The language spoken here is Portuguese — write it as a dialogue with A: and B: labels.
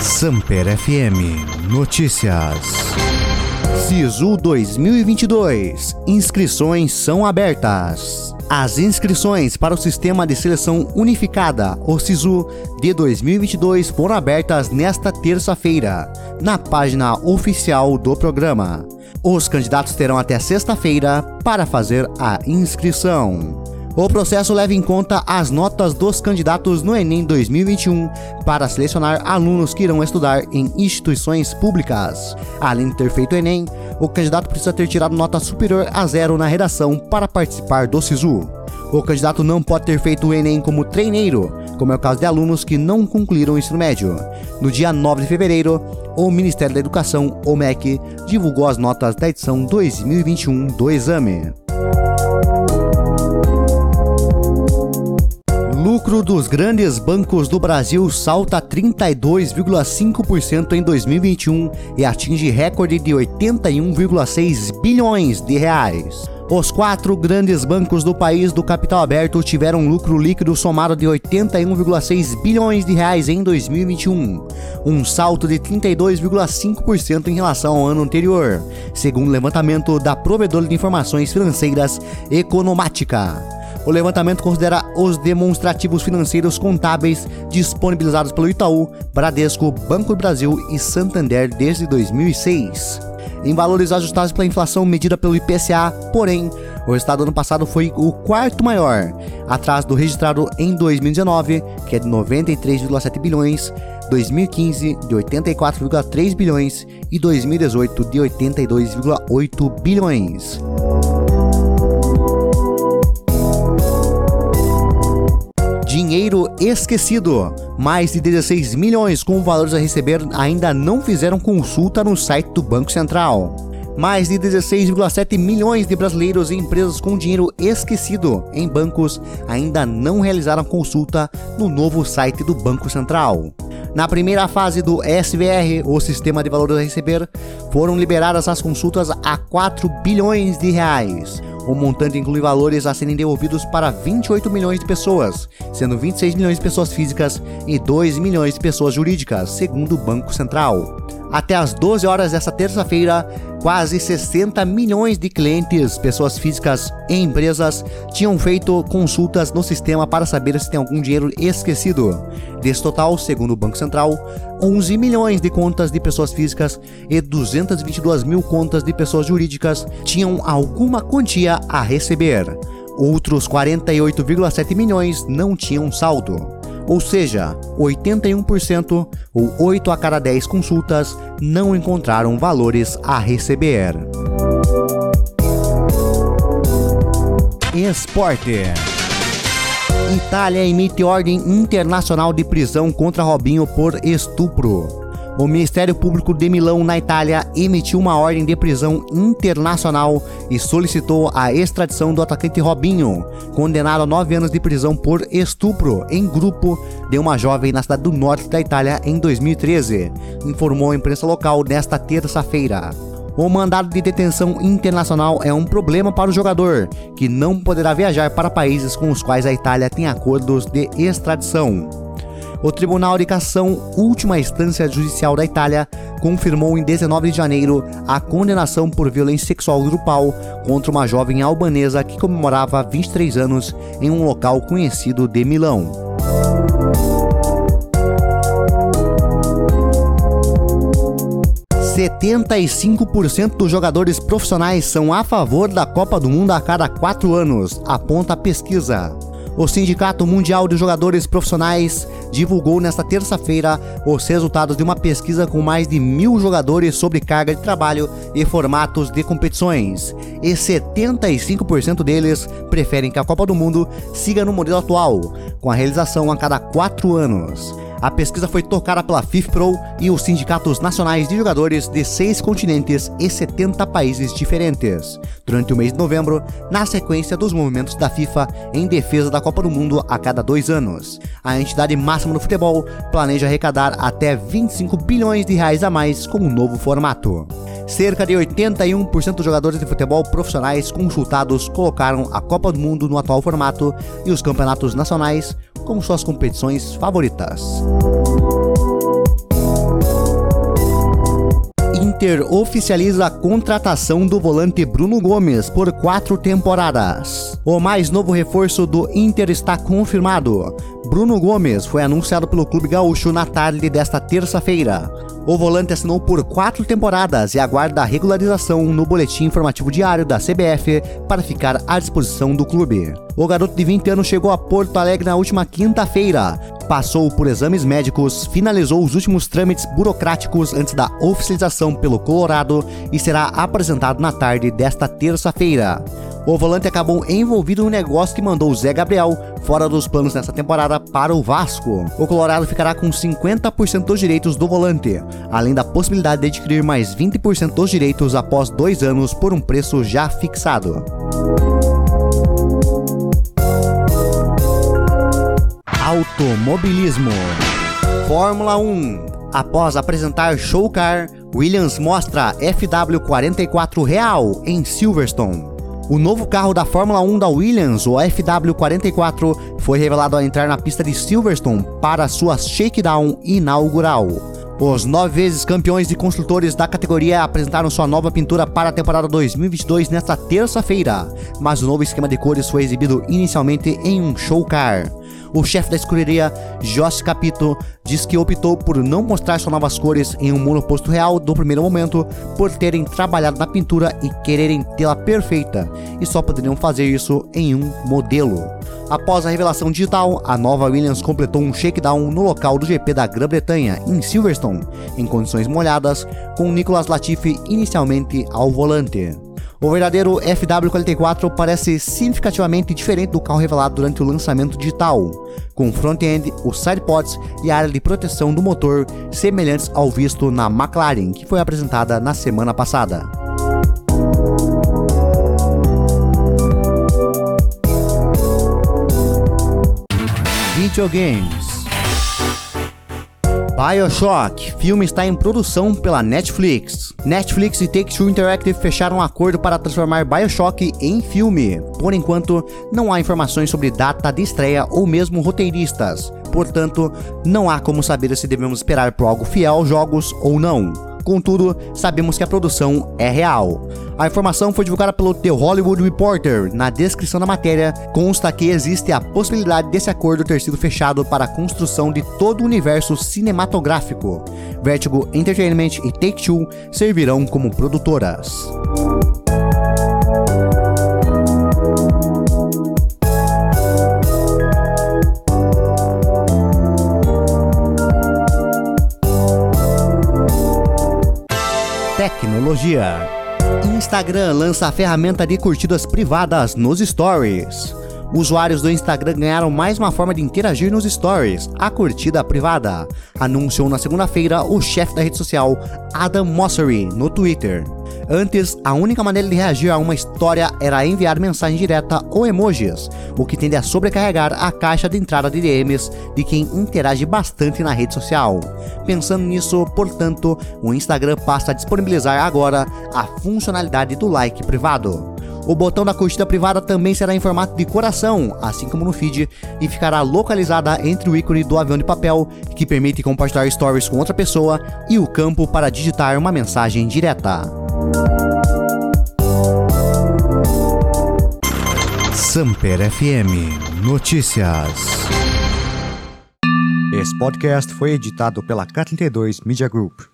A: Samper FM Notícias. Sisu 2022. Inscrições são abertas. As inscrições para o Sistema de Seleção Unificada, o SISU, de 2022 foram abertas nesta terça-feira, na página oficial do programa. Os candidatos terão até sexta-feira para fazer a inscrição. O processo leva em conta as notas dos candidatos no Enem 2021 para selecionar alunos que irão estudar em instituições públicas. Além de ter feito o Enem, o candidato precisa ter tirado nota superior a zero na redação para participar do SISU. O candidato não pode ter feito o Enem como treineiro, como é o caso de alunos que não concluíram o ensino médio. No dia 9 de fevereiro, o Ministério da Educação, o MEC, divulgou as notas da edição 2021 do exame. Lucro dos grandes bancos do Brasil salta 32,5% em 2021 e atinge recorde de 81,6 bilhões de reais. Os quatro grandes bancos do país do capital aberto tiveram um lucro líquido somado de 81,6 bilhões de reais em 2021, um salto de 32,5% em relação ao ano anterior, segundo o levantamento da provedora de informações financeiras Economática. O levantamento considera os demonstrativos financeiros contábeis disponibilizados pelo Itaú, Bradesco, Banco do Brasil e Santander desde 2006. Em valores ajustados pela inflação medida pelo IPCA, porém, o resultado do ano passado foi o quarto maior, atrás do registrado em 2019, que é de 93,7 bilhões, 2015 de 84,3 bilhões e 2018 de 82,8 bilhões. Dinheiro esquecido. Mais de 16 milhões com valores a receber ainda não fizeram consulta no site do Banco Central. Mais de 16,7 milhões de brasileiros e empresas com dinheiro esquecido em bancos ainda não realizaram consulta no novo site do Banco Central. Na primeira fase do SVR, o Sistema de Valores a Receber, foram liberadas as consultas a 4 bilhões de reais. O montante inclui valores a serem devolvidos para 28 milhões de pessoas, sendo 26 milhões de pessoas físicas e 2 milhões de pessoas jurídicas, segundo o Banco Central. Até às 12 horas desta terça-feira, quase 60 milhões de clientes, pessoas físicas e empresas, tinham feito consultas no sistema para saber se tem algum dinheiro esquecido. Desse total, segundo o Banco Central, 11 milhões de contas de pessoas físicas e 222 mil contas de pessoas jurídicas tinham alguma quantia a receber. Outros 48,7 milhões não tinham saldo ou seja, 81% ou 8 a cada 10 consultas não encontraram valores a receber. Esporte. Itália emite ordem internacional de prisão contra Robinho por estupro o Ministério Público de Milão, na Itália, emitiu uma ordem de prisão internacional e solicitou a extradição do atacante Robinho, condenado a nove anos de prisão por estupro em grupo de uma jovem na cidade do norte da Itália em 2013, informou a imprensa local nesta terça-feira. O mandado de detenção internacional é um problema para o jogador, que não poderá viajar para países com os quais a Itália tem acordos de extradição. O Tribunal de Cassação, última instância judicial da Itália, confirmou em 19 de janeiro a condenação por violência sexual grupal contra uma jovem albanesa que comemorava 23 anos em um local conhecido de Milão. Setenta e cinco por cento dos jogadores profissionais são a favor da Copa do Mundo a cada quatro anos, aponta a pesquisa. O Sindicato Mundial de Jogadores Profissionais divulgou nesta terça-feira os resultados de uma pesquisa com mais de mil jogadores sobre carga de trabalho e formatos de competições, e 75% deles preferem que a Copa do Mundo siga no modelo atual, com a realização a cada quatro anos. A pesquisa foi tocada pela FIFPro e os sindicatos nacionais de jogadores de seis continentes e 70 países diferentes, durante o mês de novembro, na sequência dos movimentos da FIFA em defesa da Copa do Mundo a cada dois anos. A entidade máxima do futebol planeja arrecadar até 25 bilhões de reais a mais com o novo formato. Cerca de 81% dos jogadores de futebol profissionais consultados colocaram a Copa do Mundo no atual formato e os campeonatos nacionais com suas competições favoritas. Inter oficializa a contratação do volante Bruno Gomes por quatro temporadas. O mais novo reforço do Inter está confirmado. Bruno Gomes foi anunciado pelo Clube Gaúcho na tarde desta terça-feira. O volante assinou por quatro temporadas e aguarda a regularização no boletim informativo diário da CBF para ficar à disposição do clube. O garoto de 20 anos chegou a Porto Alegre na última quinta-feira, passou por exames médicos, finalizou os últimos trâmites burocráticos antes da oficialização pelo Colorado e será apresentado na tarde desta terça-feira. O volante acabou envolvido no negócio que mandou Zé Gabriel fora dos planos nessa temporada para o Vasco. O Colorado ficará com 50% dos direitos do volante, além da possibilidade de adquirir mais 20% dos direitos após dois anos por um preço já fixado. Automobilismo Fórmula 1 Após apresentar Show Car, Williams mostra FW44 real em Silverstone. O novo carro da Fórmula 1 da Williams, o FW44, foi revelado ao entrar na pista de Silverstone para sua shakedown inaugural. Os nove vezes campeões de construtores da categoria apresentaram sua nova pintura para a temporada 2022 nesta terça-feira, mas o novo esquema de cores foi exibido inicialmente em um show car. O chefe da escuderia, Josh Capito, diz que optou por não mostrar suas novas cores em um monoposto real do primeiro momento, por terem trabalhado na pintura e quererem tê-la perfeita, e só poderiam fazer isso em um modelo. Após a revelação digital, a nova Williams completou um shakedown no local do GP da Grã-Bretanha, em Silverstone, em condições molhadas, com Nicolas Latifi inicialmente ao volante. O verdadeiro FW44 parece significativamente diferente do carro revelado durante o lançamento digital, com o front-end, os sidepods e a área de proteção do motor semelhantes ao visto na McLaren, que foi apresentada na semana passada. Videogames Bioshock, filme está em produção pela Netflix. Netflix e Take-Two Interactive fecharam um acordo para transformar Bioshock em filme. Por enquanto, não há informações sobre data de estreia ou mesmo roteiristas. Portanto, não há como saber se devemos esperar por algo fiel aos jogos ou não. Contudo, sabemos que a produção é real. A informação foi divulgada pelo The Hollywood Reporter. Na descrição da matéria, consta que existe a possibilidade desse acordo ter sido fechado para a construção de todo o universo cinematográfico. Vertigo Entertainment e Take-Two servirão como produtoras. Tecnologia. Instagram lança a ferramenta de curtidas privadas nos stories. Usuários do Instagram ganharam mais uma forma de interagir nos stories, a curtida privada, anunciou na segunda-feira o chefe da rede social, Adam Mosseri, no Twitter. Antes, a única maneira de reagir a uma história era enviar mensagem direta ou emojis, o que tende a sobrecarregar a caixa de entrada de DMs de quem interage bastante na rede social. Pensando nisso, portanto, o Instagram passa a disponibilizar agora a funcionalidade do like privado. O botão da curtida privada também será em formato de coração, assim como no feed, e ficará localizada entre o ícone do avião de papel, que permite compartilhar stories com outra pessoa, e o campo para digitar uma mensagem direta. Samper FM Notícias. Esse podcast foi editado pela K32 Media Group.